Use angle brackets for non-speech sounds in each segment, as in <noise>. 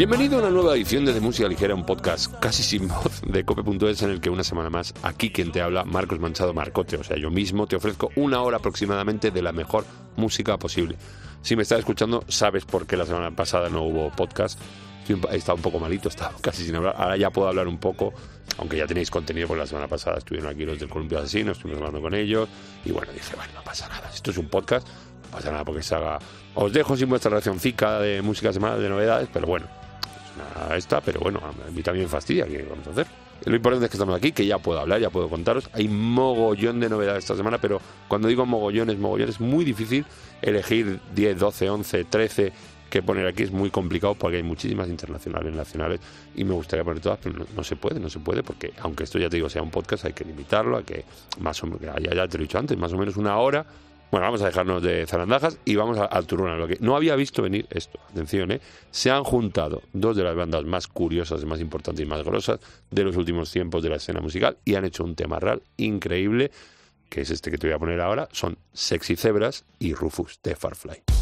Bienvenido a una nueva edición de, de Música Ligera, un podcast casi sin voz de cope.es en el que una semana más, aquí quien te habla, Marcos Manchado Marcote, o sea, yo mismo te ofrezco una hora aproximadamente de la mejor música posible. Si me estás escuchando, sabes por qué la semana pasada no hubo podcast. He estado un poco malito, he estado <laughs> casi sin hablar. Ahora ya puedo hablar un poco, aunque ya tenéis contenido, porque la semana pasada estuvieron aquí los del Columpio Asesino, estuvimos hablando con ellos. Y bueno, dije, bueno, no pasa nada. Esto es un podcast, no pasa nada porque se haga. Os dejo sin vuestra reaccióncica de música semana, de novedades, pero bueno, una esta, pero bueno, a mí también fastidia, ¿qué vamos a hacer? Lo importante es que estamos aquí, que ya puedo hablar, ya puedo contaros. Hay mogollón de novedades esta semana, pero cuando digo mogollones, mogollón, es muy difícil elegir 10, 12, 11, 13 que poner aquí. Es muy complicado porque hay muchísimas internacionales, nacionales, y me gustaría poner todas, pero no, se puede, no se puede, porque aunque esto ya te digo sea un podcast, hay que limitarlo, hay que, más o menos, ya, ya te lo he dicho antes, más o menos una hora bueno, vamos a dejarnos de zarandajas y vamos al turno. Lo que no había visto venir esto, atención, ¿eh? se han juntado dos de las bandas más curiosas, más importantes y más grosas de los últimos tiempos de la escena musical y han hecho un tema real increíble, que es este que te voy a poner ahora. Son Sexy Zebras y Rufus de Farfly.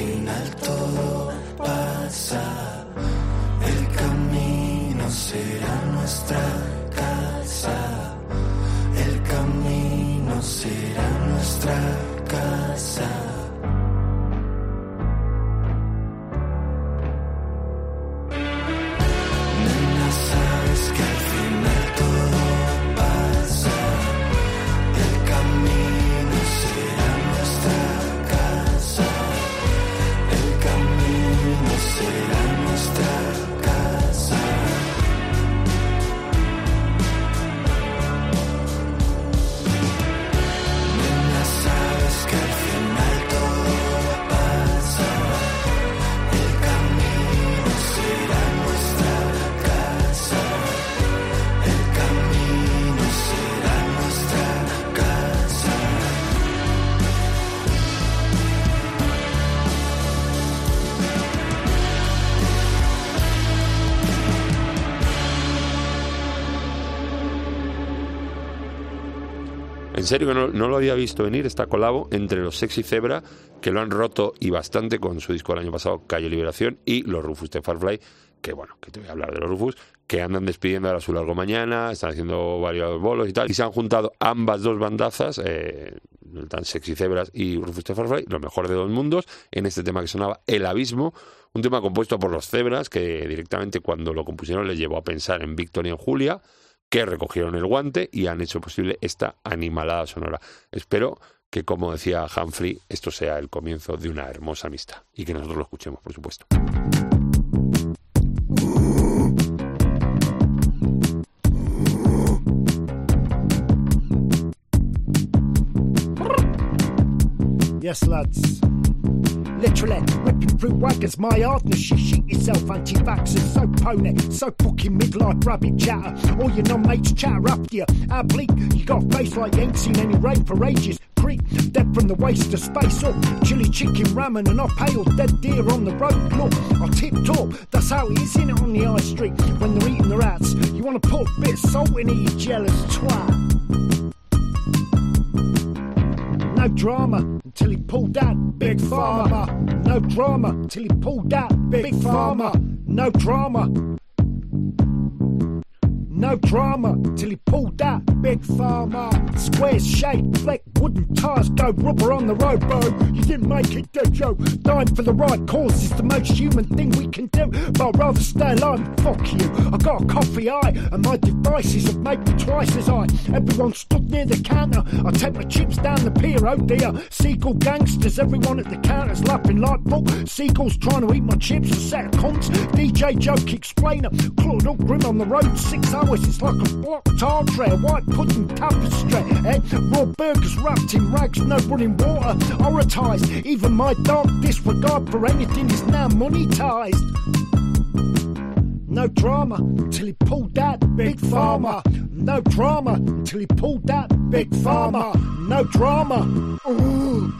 Final todo pasa, el camino será nuestra casa. El camino será nuestra casa. Serio que no, lo había visto venir esta colabo entre los Sexy Zebra, que lo han roto y bastante con su disco del año pasado, Calle Liberación, y los Rufus de Farfly, que bueno, que te voy a hablar de los Rufus, que andan despidiendo ahora su largo mañana, están haciendo varios bolos y tal, y se han juntado ambas dos bandazas, eh, tan Sexy Zebras y Rufus de Farfly, lo mejor de dos mundos, en este tema que sonaba El Abismo, un tema compuesto por los Zebras, que directamente cuando lo compusieron les llevó a pensar en Víctor y en Julia, que recogieron el guante y han hecho posible esta animalada sonora. Espero que, como decía Humphrey, esto sea el comienzo de una hermosa amistad y que nosotros lo escuchemos, por supuesto. Yes, lads. Literally ripping through wagons, my hardness. You shit yourself, anti vaxxers. So pony, so fucking midlife rabbit chatter. All your non mates chatter after you. How bleak, you got a face like you ain't seen any rain for ages. Creep, dead from the waist to space up. Chili chicken ramen and I pale dead deer on the road. Look, I tip top, that's how it is in it on the high street. When they're eating the rats, you wanna put a bit of salt in it, you jealous twat no drama until he pulled that big farmer. No drama until he pulled that big farmer. No drama. No drama till he pulled that big farmer. Square shape, black wooden tires, go rubber on the road, bro. You didn't make it, did you? Dying for the right cause is the most human thing we can do. But I'd rather stay alive. Fuck you. I got a coffee eye, and my devices have made me twice as high. Everyone stood near the counter. I take my chips down the pier, oh dear. Seagull gangsters, everyone at the counter's laughing like fuck. Seagulls trying to eat my chips, a set of cunts. DJ joke explainer, clawed up grim on the road, six hours it's like a blocked a white pudding tapestry. Eh? Raw burgers wrapped in rags, no running water, oratized. Even my dark disregard for anything is now monetized. No drama till he pulled that big farmer. No drama till he pulled that big farmer. No drama. Ooh.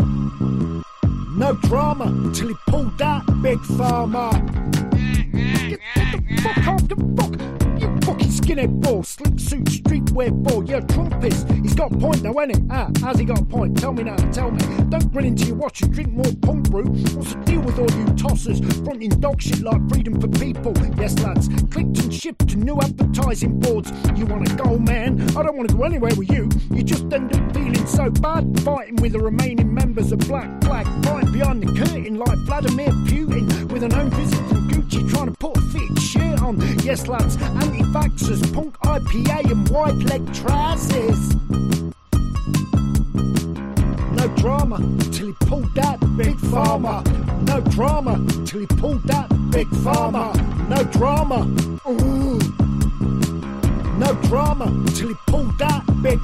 No drama till he pulled that big farmer. Get the fuck off the fuck skinhead ball, slick suit, streetwear ball. Yeah, Trumpist. He's got a point now, ain't he? Ah, has he got a point? Tell me now, tell me. Don't grin into your watch and drink more punk brew. What's the deal with all you tossers? Fronting dog shit like freedom for people. Yes, lads, clicked and shipped to new advertising boards. You wanna go, man? I don't wanna go anywhere with you. You just end up feeling so bad, fighting with the remaining members of Black Flag, right behind the curtain like Vladimir Putin with an own visit Gucci trying to put a fit shirt on. Yes, lads, anti vaxxers, punk IPA, and white leg trousers. No drama till he pulled that big farmer. No drama till he pulled that big farmer. No drama. Ooh. No big.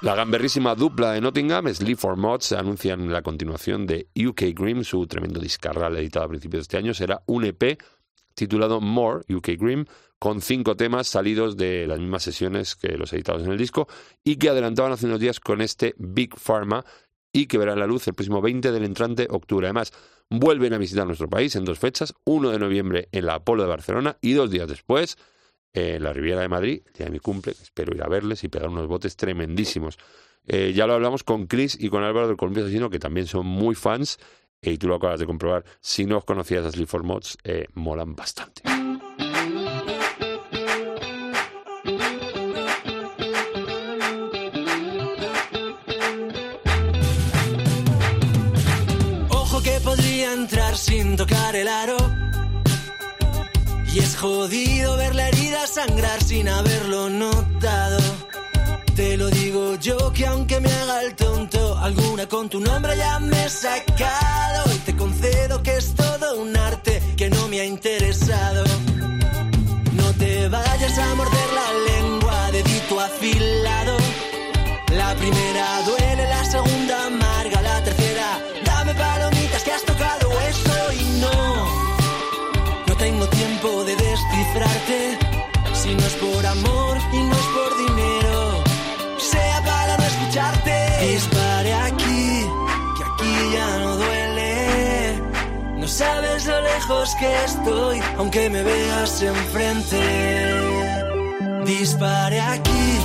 La gamberrísima dupla de Nottingham, Sleep for Mods, anuncian la continuación de UK Grim, su tremendo discarral editado a principios de este año. Será un EP titulado More, UK Grim, con cinco temas salidos de las mismas sesiones que los editados en el disco y que adelantaban hace unos días con este Big Pharma y que verá la luz el próximo 20 del entrante octubre. Además, vuelven a visitar nuestro país en dos fechas, 1 de noviembre en la Apolo de Barcelona y dos días después eh, la Riviera de Madrid, el día de mi cumple, espero ir a verles y pegar unos botes tremendísimos. Eh, ya lo hablamos con Chris y con Álvaro del Colombia Asesino, que también son muy fans, y tú lo acabas de comprobar. Si no os conocías a Sleep for Mods, eh, molan bastante. Ojo que podría entrar sin tocar el aro, y es jodido sangrar sin haberlo notado. Te lo digo yo que aunque me haga el tonto, alguna con tu nombre ya me he sacado. Y te concedo que es todo un arte que no me ha interesado. No te vayas a morder la lengua de dito afilado. La primera duele, la segunda amarga, la tercera dame palomitas que has tocado eso y no. No tengo tiempo de descifrarte por amor y no es por dinero. Sea para no escucharte. Dispare aquí, que aquí ya no duele. No sabes lo lejos que estoy, aunque me veas enfrente. Dispare aquí,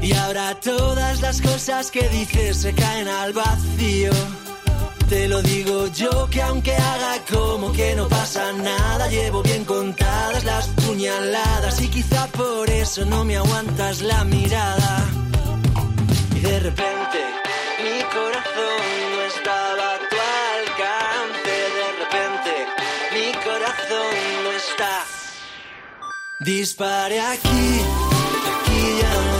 Y ahora todas las cosas que dices se caen al vacío. Te lo digo yo que aunque haga como que no pasa nada, llevo bien contadas las puñaladas y quizá por eso no me aguantas la mirada. Y de repente Dispare aquí, aquí ya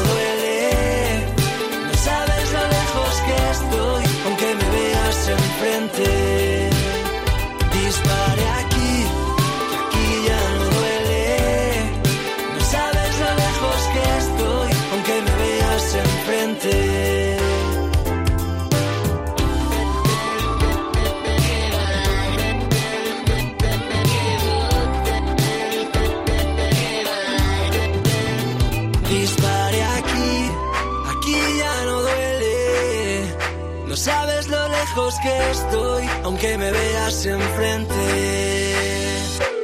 que estoy, aunque me veas enfrente.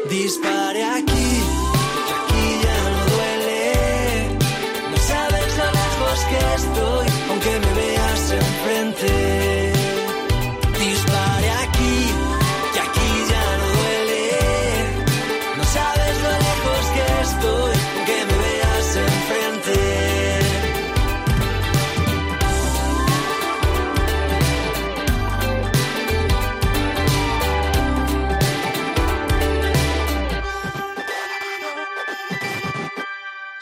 Dispare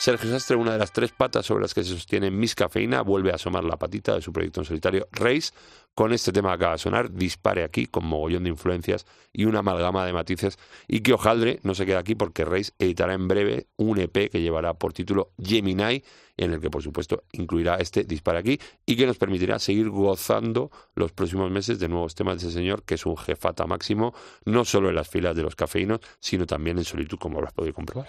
Sergio Sastre, una de las tres patas sobre las que se sostiene Miss Cafeína, vuelve a asomar la patita de su proyecto en solitario Race con este tema que acaba de sonar, Dispare aquí, con mogollón de influencias y una amalgama de matices. Y que Ojaldre no se queda aquí porque Race editará en breve un EP que llevará por título Gemini, en el que por supuesto incluirá este Dispare aquí y que nos permitirá seguir gozando los próximos meses de nuevos temas de ese señor que es un jefata máximo, no solo en las filas de los cafeínos, sino también en solitud, como habrás podido comprobar.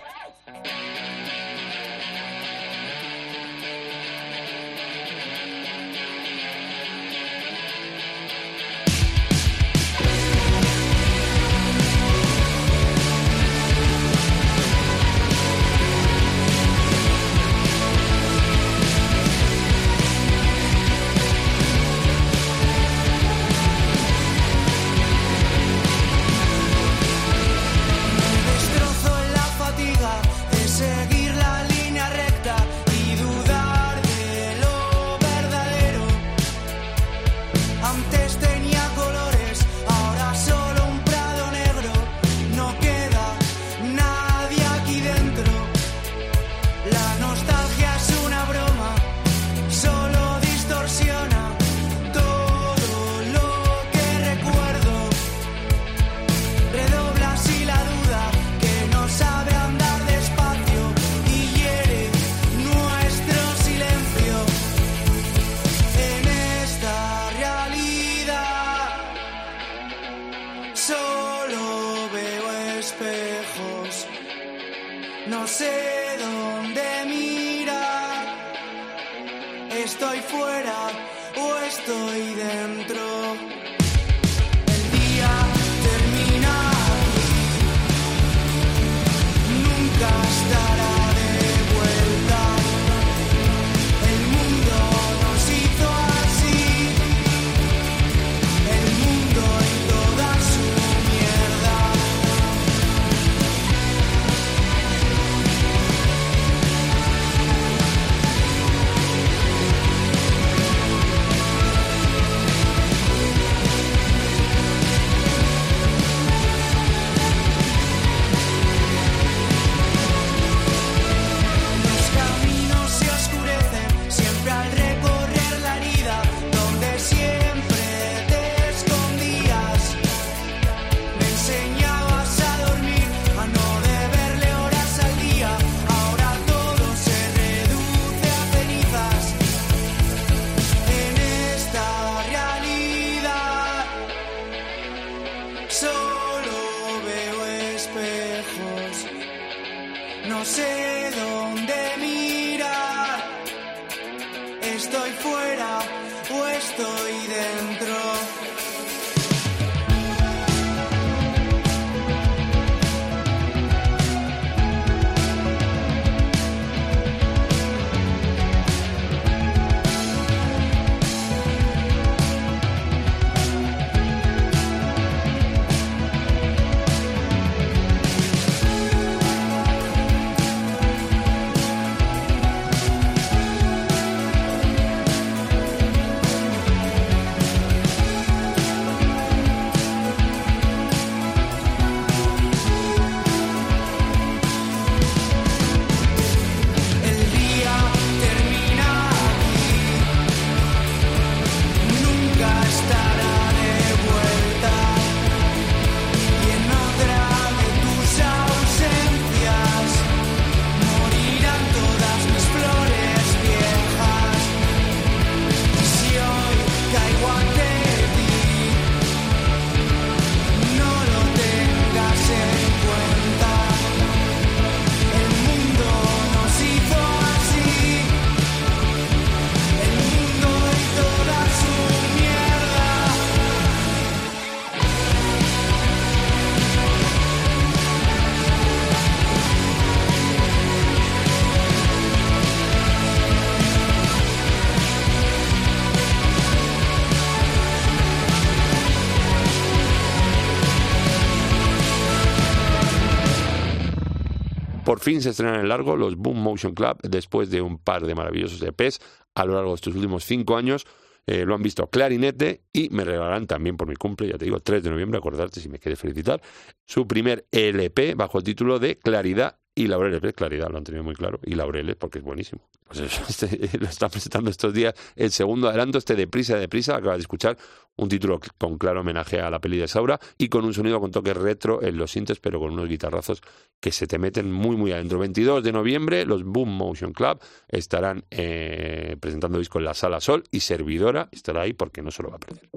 Fin se estrenan en largo los Boom Motion Club después de un par de maravillosos EPs a lo largo de estos últimos cinco años. Eh, lo han visto Clarinete y me regalarán también por mi cumple, ya te digo, 3 de noviembre, acordarte si me quieres felicitar, su primer LP bajo el título de Claridad y Laureles. ¿ves? Claridad, lo han tenido muy claro, y Laureles porque es buenísimo. Pues eso, <laughs> este, lo está presentando estos días el segundo adelanto, este Deprisa, Deprisa, acabas de escuchar un título con claro homenaje a la peli de Saura y con un sonido con toques retro en los sintes, pero con unos guitarrazos que se te meten muy, muy adentro. 22 de noviembre, los Boom Motion Club estarán eh, presentando disco en la Sala Sol y Servidora estará ahí porque no se lo va a perder.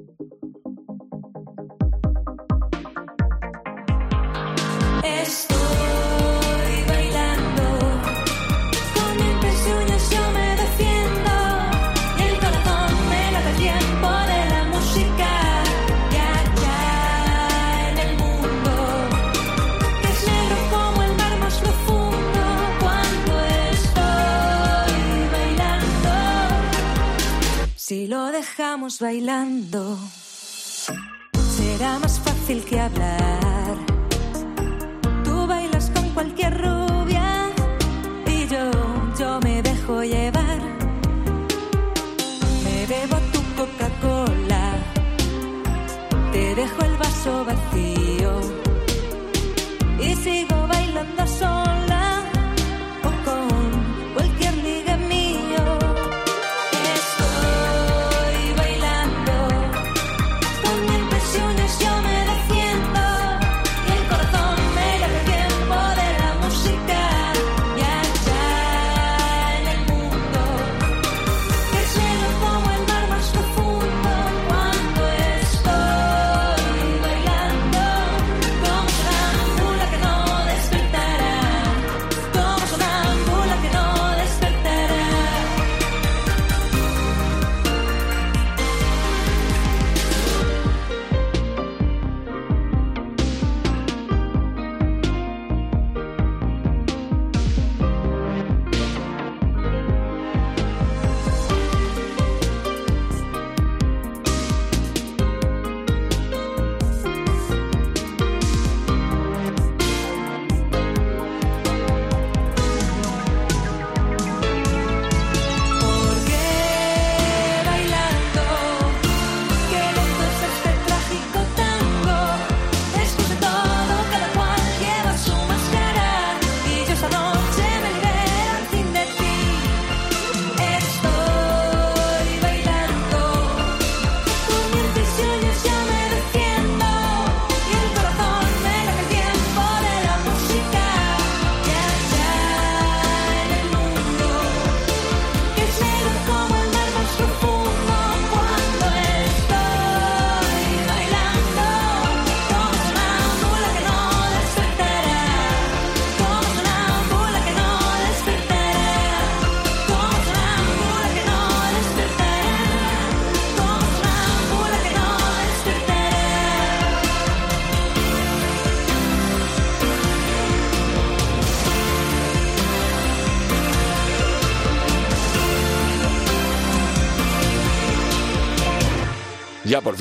Dejamos bailando será más fácil que hablar. Tú bailas con cualquier rubia y yo, yo me dejo llevar. Me bebo tu Coca-Cola, te dejo el vaso vacío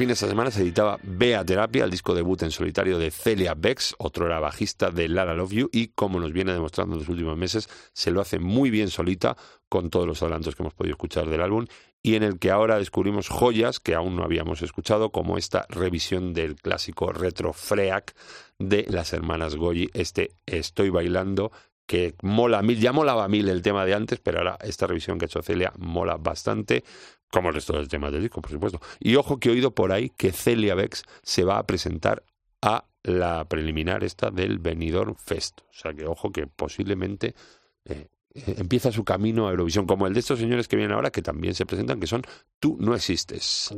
Fin esta semana se editaba Bea Terapia, el disco debut en solitario de Celia Bex, otro era bajista de Lara Love You, y como nos viene demostrando en los últimos meses, se lo hace muy bien solita con todos los adelantos que hemos podido escuchar del álbum y en el que ahora descubrimos joyas que aún no habíamos escuchado, como esta revisión del clásico retro Freak de las hermanas Goyi, este Estoy bailando, que mola mil, ya molaba mil el tema de antes, pero ahora esta revisión que ha hecho Celia mola bastante, como el resto de los temas del disco, por supuesto. Y ojo que he oído por ahí que Celia Bex se va a presentar a la preliminar esta del Benidorm Fest. O sea que ojo que posiblemente eh, empieza su camino a Eurovisión, como el de estos señores que vienen ahora, que también se presentan, que son Tú no existes.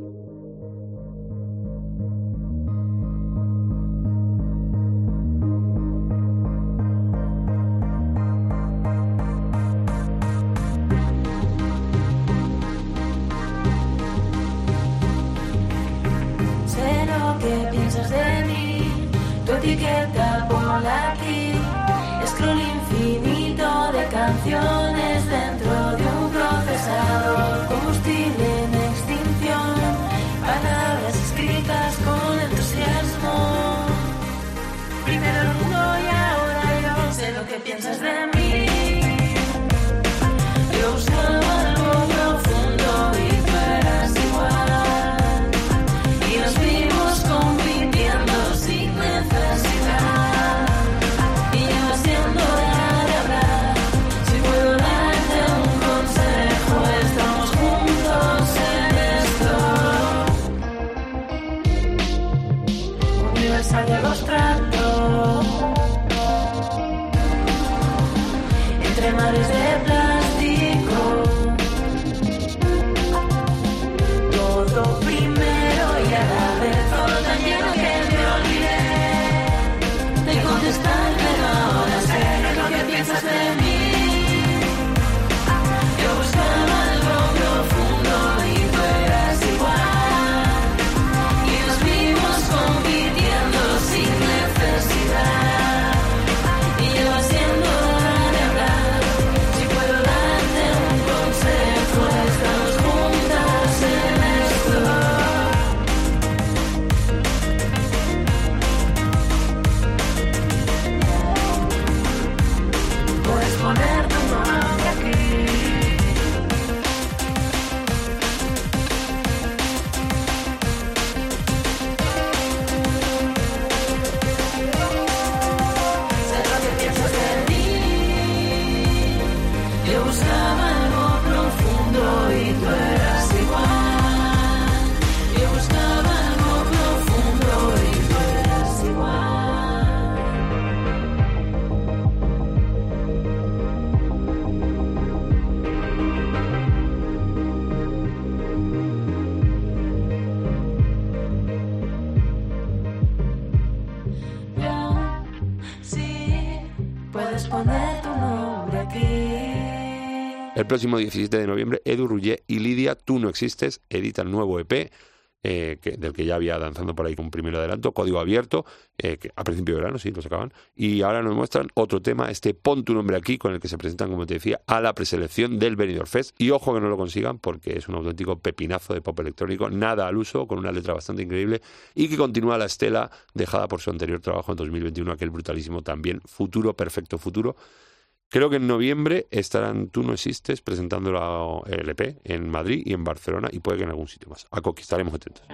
Próximo 17 de noviembre, Edu Rullé y Lidia, Tú no existes, editan nuevo EP, eh, que, del que ya había danzando por ahí con un primer adelanto, código abierto, eh, que a principio de verano, sí, lo sacaban. Y ahora nos muestran otro tema, este Pon tu nombre aquí, con el que se presentan, como te decía, a la preselección del Benidorm Fest. Y ojo que no lo consigan, porque es un auténtico pepinazo de pop electrónico, nada al uso, con una letra bastante increíble, y que continúa la estela dejada por su anterior trabajo en 2021, aquel brutalísimo también, Futuro, Perfecto Futuro. Creo que en noviembre estarán Tú no existes presentando la LP en Madrid y en Barcelona y puede que en algún sitio más. A Coqui, estaremos atentos.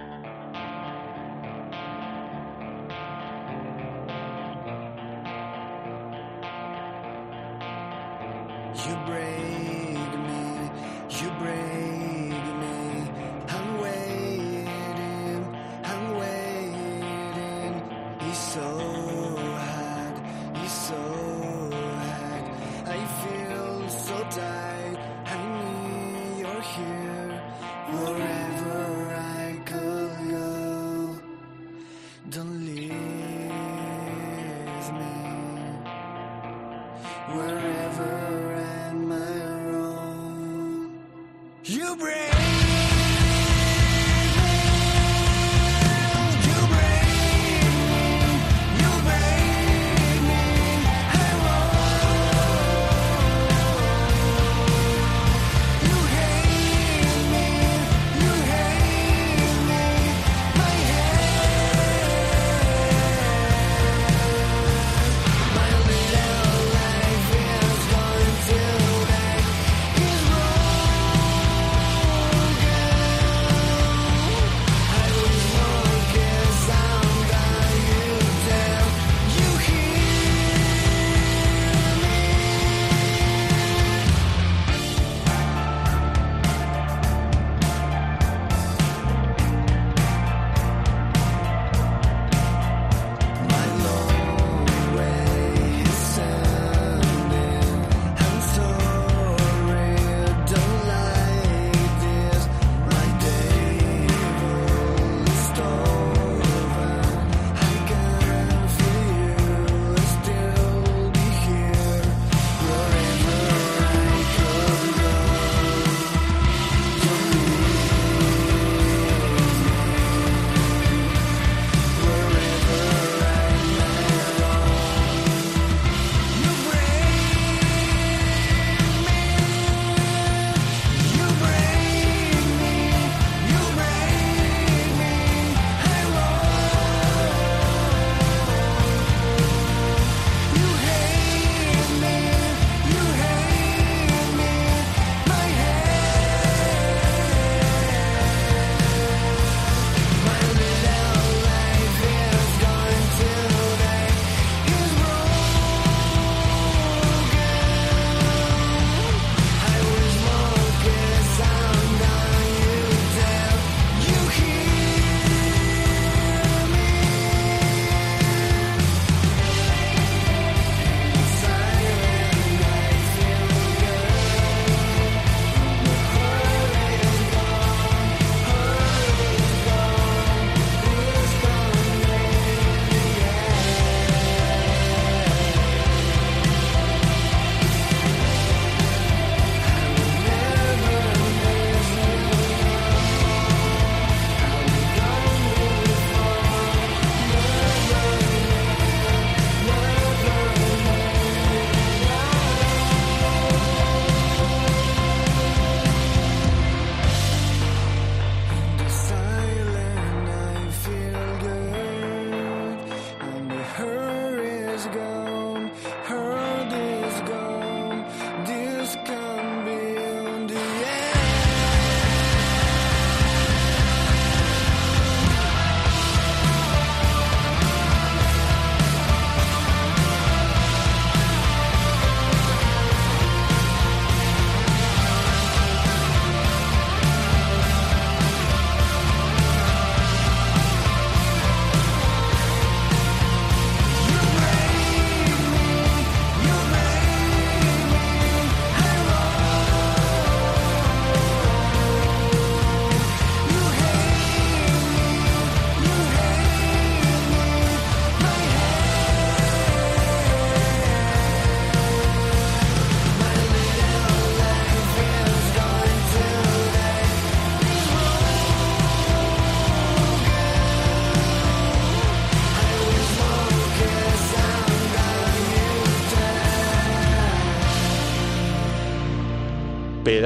her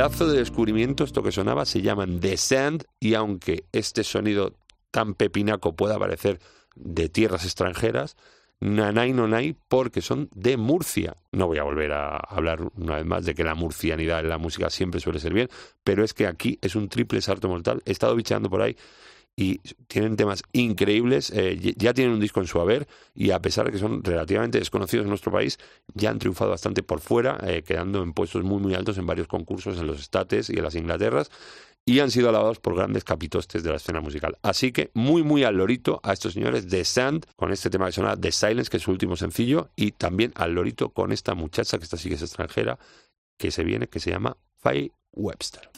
Pedazo de descubrimiento, esto que sonaba se llaman The Sand y aunque este sonido tan pepinaco pueda parecer de tierras extranjeras, Nanay Nonay porque son de Murcia. No voy a volver a hablar una vez más de que la murcianidad en la música siempre suele ser bien, pero es que aquí es un triple salto mortal. He estado bicheando por ahí y tienen temas increíbles, eh, ya tienen un disco en su haber y a pesar de que son relativamente desconocidos en nuestro país, ya han triunfado bastante por fuera, eh, quedando en puestos muy muy altos en varios concursos en los Estates y en las Inglaterras y han sido alabados por grandes capitostes de la escena musical. Así que muy muy al lorito a estos señores de Sand con este tema que suena The Silence, que es su último sencillo, y también al lorito con esta muchacha que esta sí que es extranjera, que se viene, que se llama Faye Webster.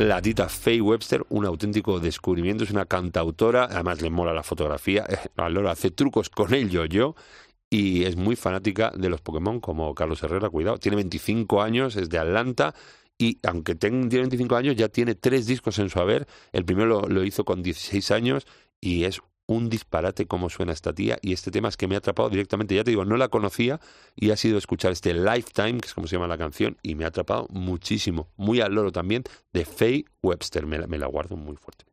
La tita Faye Webster, un auténtico descubrimiento, es una cantautora, además le mola la fotografía, Alora hace trucos con el yo-yo y es muy fanática de los Pokémon como Carlos Herrera, cuidado, tiene 25 años, es de Atlanta y aunque tiene 25 años ya tiene tres discos en su haber, el primero lo, lo hizo con 16 años y es un disparate cómo suena esta tía y este tema es que me ha atrapado directamente, ya te digo, no la conocía y ha sido escuchar este Lifetime, que es como se llama la canción, y me ha atrapado muchísimo, muy al loro también, de Faye Webster, me la, me la guardo muy fuerte.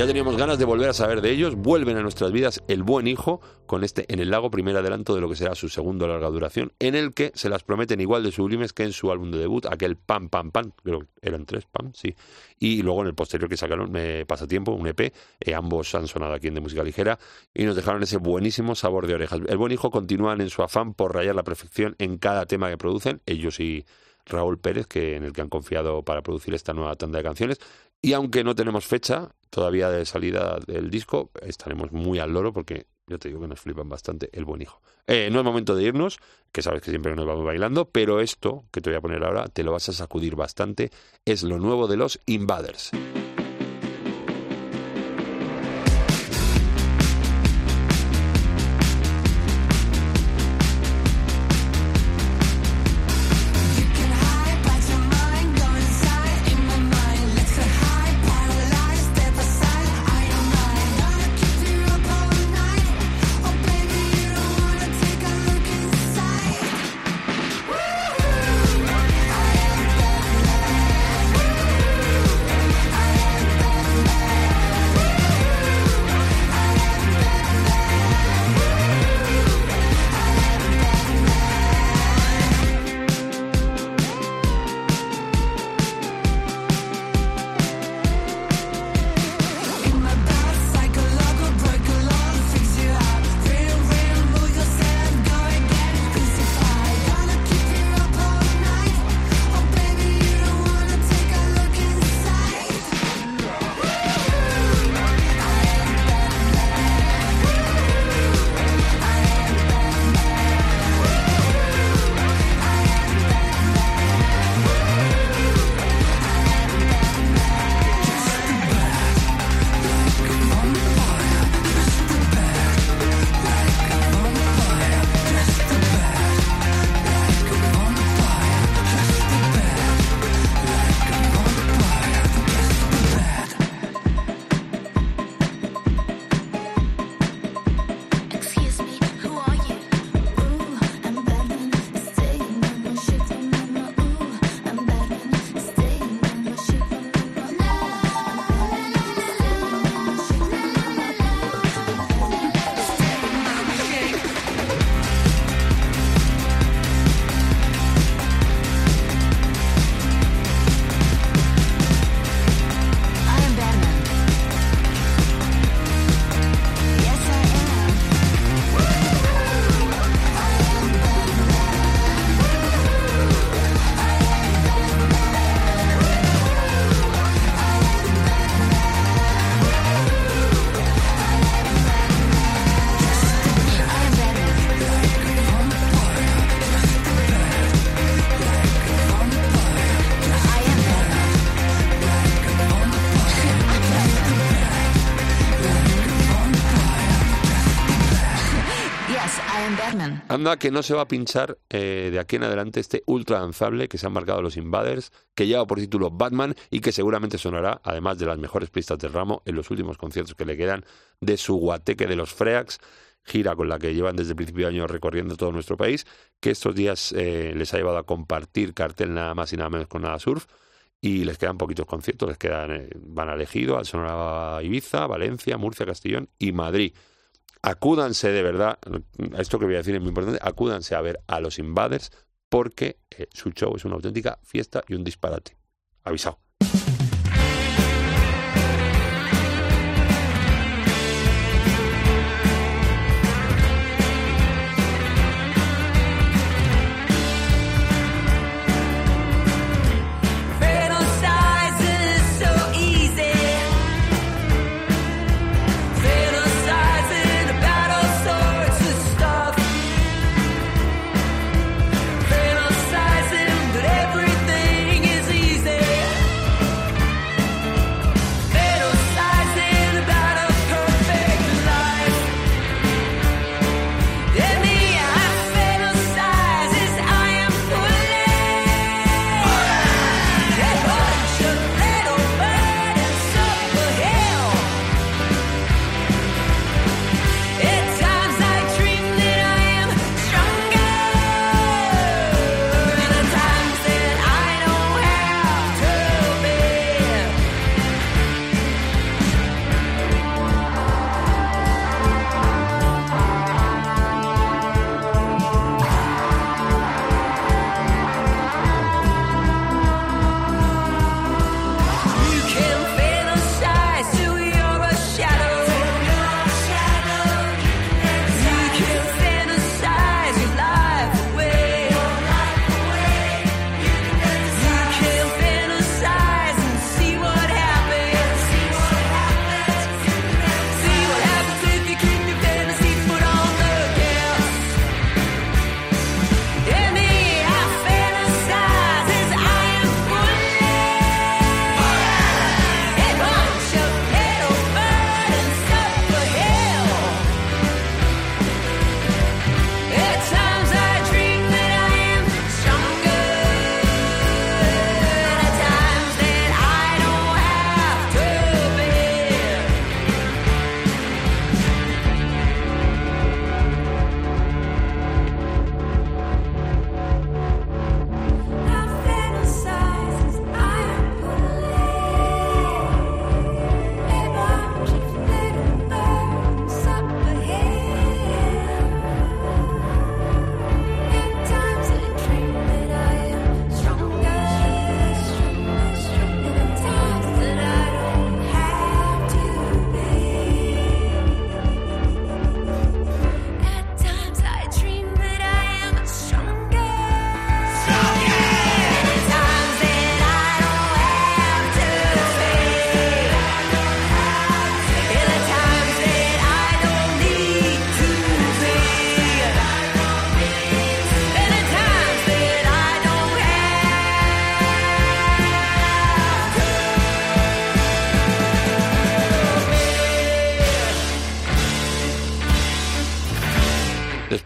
Ya teníamos ganas de volver a saber de ellos. Vuelven a nuestras vidas el buen hijo con este En el lago, primer adelanto de lo que será su segundo larga duración, en el que se las prometen igual de sublimes que en su álbum de debut, aquel Pam Pam Pam, creo que eran tres Pam, sí. Y luego en el posterior que sacaron eh, Pasatiempo, un EP, eh, ambos han sonado aquí en de música ligera y nos dejaron ese buenísimo sabor de orejas. El buen hijo continúan en su afán por rayar la perfección en cada tema que producen, ellos y Raúl Pérez, que en el que han confiado para producir esta nueva tanda de canciones. Y aunque no tenemos fecha todavía de salida del disco, estaremos muy al loro porque yo te digo que nos flipan bastante el buen hijo. Eh, no es momento de irnos, que sabes que siempre nos vamos bailando, pero esto que te voy a poner ahora te lo vas a sacudir bastante. Es lo nuevo de los Invaders. Que no se va a pinchar eh, de aquí en adelante este ultra danzable que se han marcado los Invaders, que lleva por título Batman y que seguramente sonará, además de las mejores pistas del ramo, en los últimos conciertos que le quedan de su guateque de los Freaks, gira con la que llevan desde el principio de año recorriendo todo nuestro país, que estos días eh, les ha llevado a compartir cartel nada más y nada menos con Nada Surf. Y les quedan poquitos conciertos, les quedan, eh, van a elegido al Sonora Ibiza, Valencia, Murcia, Castellón y Madrid acúdanse de verdad, esto que voy a decir es muy importante, acúdanse a ver a los Invaders porque eh, su show es una auténtica fiesta y un disparate. Avisado.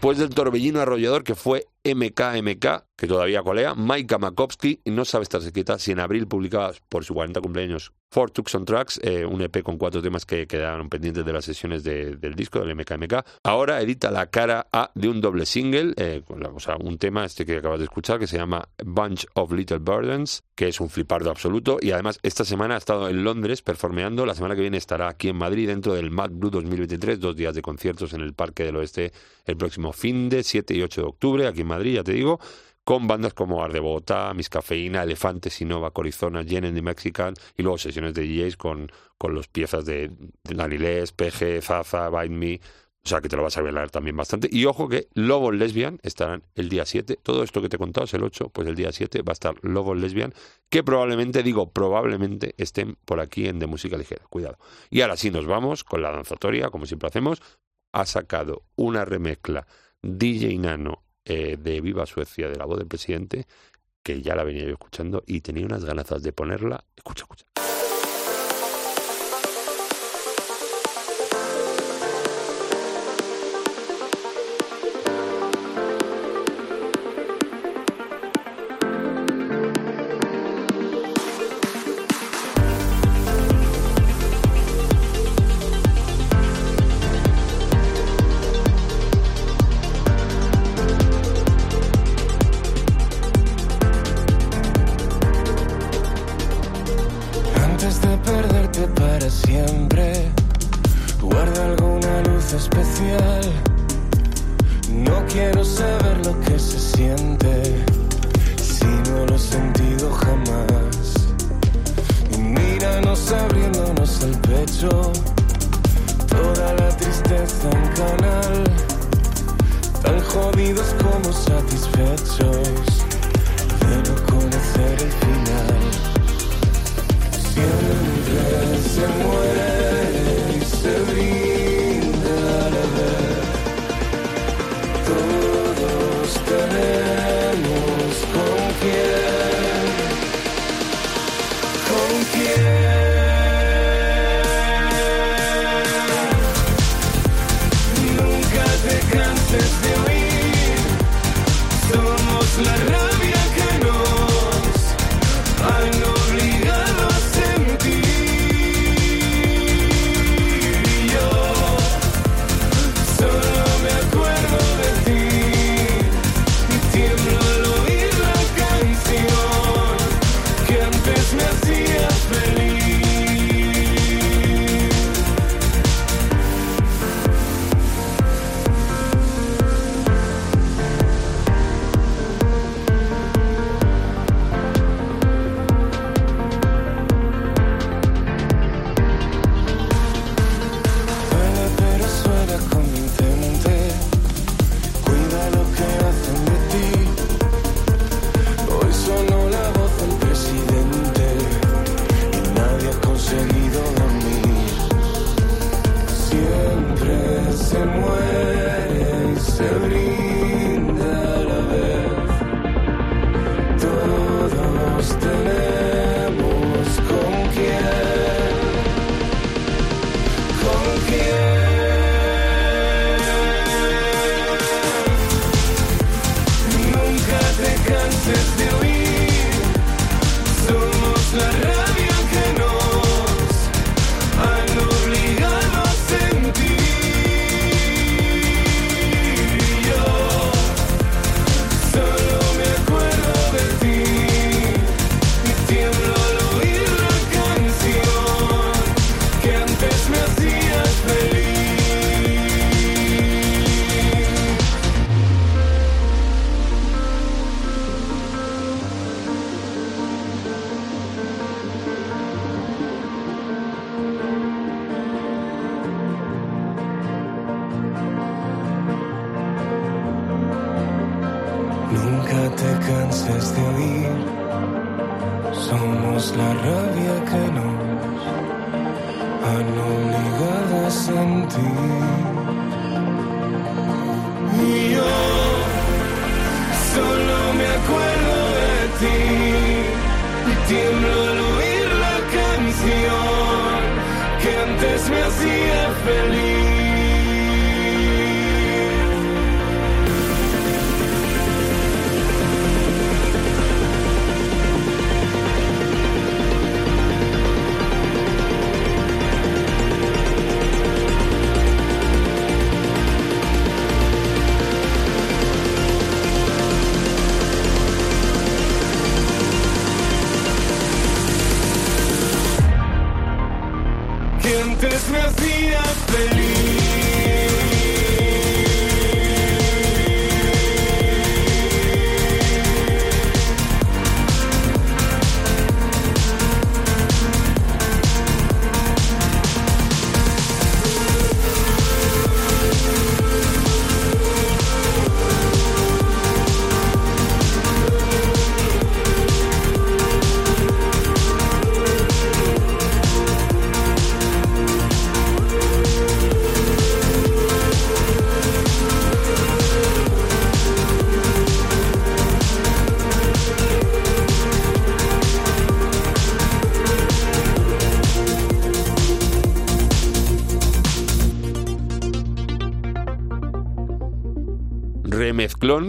Después del torbellino arrollador que fue MKMK, que todavía colea, Maika Makowski no sabe estarse quieta si en abril publicaba por su 40 cumpleaños Four Tucson Tracks, eh, un EP con cuatro temas que quedaron pendientes de las sesiones de- del disco del MKMK. Ahora edita la cara A de un doble single, eh, o sea, un tema este que acabas de escuchar que se llama Bunch of Little Burdens, que es un flipardo absoluto. Y además esta semana ha estado en Londres performeando, la semana que viene estará aquí en Madrid dentro del Mad Blue 2023, dos días de conciertos en el Parque del Oeste el próximo fin de 7 y 8 de octubre, aquí en Madrid, ya te digo, con bandas como Arde Bogotá, Miss Cafeína, Elefante, Sinova, Corizona, Jen and the Mexican, y luego sesiones de DJs con, con los piezas de, de Danilés, PG, Zaza, Bite Me, o sea que te lo vas a bailar también bastante. Y ojo que Lobo Lesbian estarán el día 7, todo esto que te he contado es el 8, pues el día 7 va a estar Lobo Lesbian, que probablemente, digo probablemente, estén por aquí en De Música Ligera, cuidado. Y ahora sí nos vamos con la danzatoria, como siempre hacemos, ha sacado una remezcla DJ Nano eh, de Viva Suecia, de la voz del presidente, que ya la venía yo escuchando y tenía unas ganazas de ponerla. Escucha, escucha. Seven.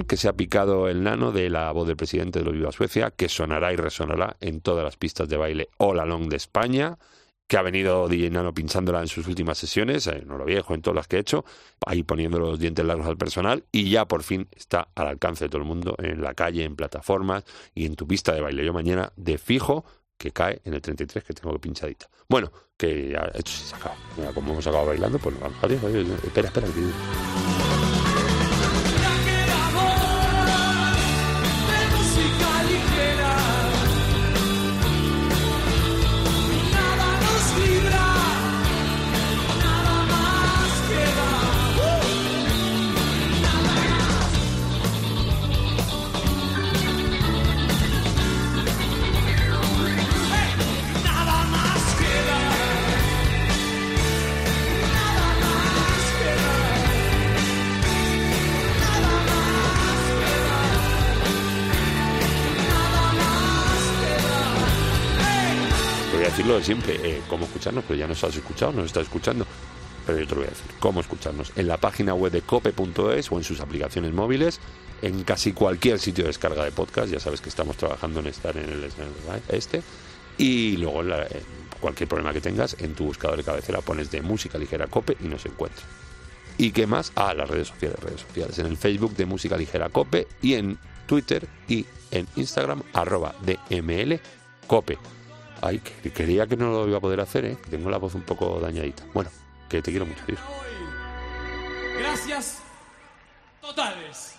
Que se ha picado el nano de la voz del presidente de los Viva Suecia, que sonará y resonará en todas las pistas de baile all along de España, que ha venido DJ Nano pinchándola en sus últimas sesiones, en Oro Viejo, en todas las que he hecho, ahí poniendo los dientes largos al personal, y ya por fin está al alcance de todo el mundo, en la calle, en plataformas y en tu pista de baile. Yo mañana, de fijo, que cae en el 33 que tengo pinchadita. Bueno, que ya esto se. Mira, como hemos acabado bailando, pues vamos. Adiós, adiós. Espera, espera. que- siempre, eh, cómo escucharnos, pero ya nos has escuchado, nos estás escuchando. Pero yo te lo voy a decir, cómo escucharnos. En la página web de cope.es o en sus aplicaciones móviles, en casi cualquier sitio de descarga de podcast, ya sabes que estamos trabajando en estar en el este. Y luego cualquier problema que tengas, en tu buscador de cabecera pones de música ligera cope y nos encuentras. ¿Y qué más? Ah, las redes sociales, redes sociales. En el Facebook de Música Ligera Cope y en Twitter y en Instagram, arroba DML Cope. Ay, que quería que no lo iba a poder hacer, ¿eh? Tengo la voz un poco dañadita. Bueno, que te quiero mucho, tío. Gracias totales.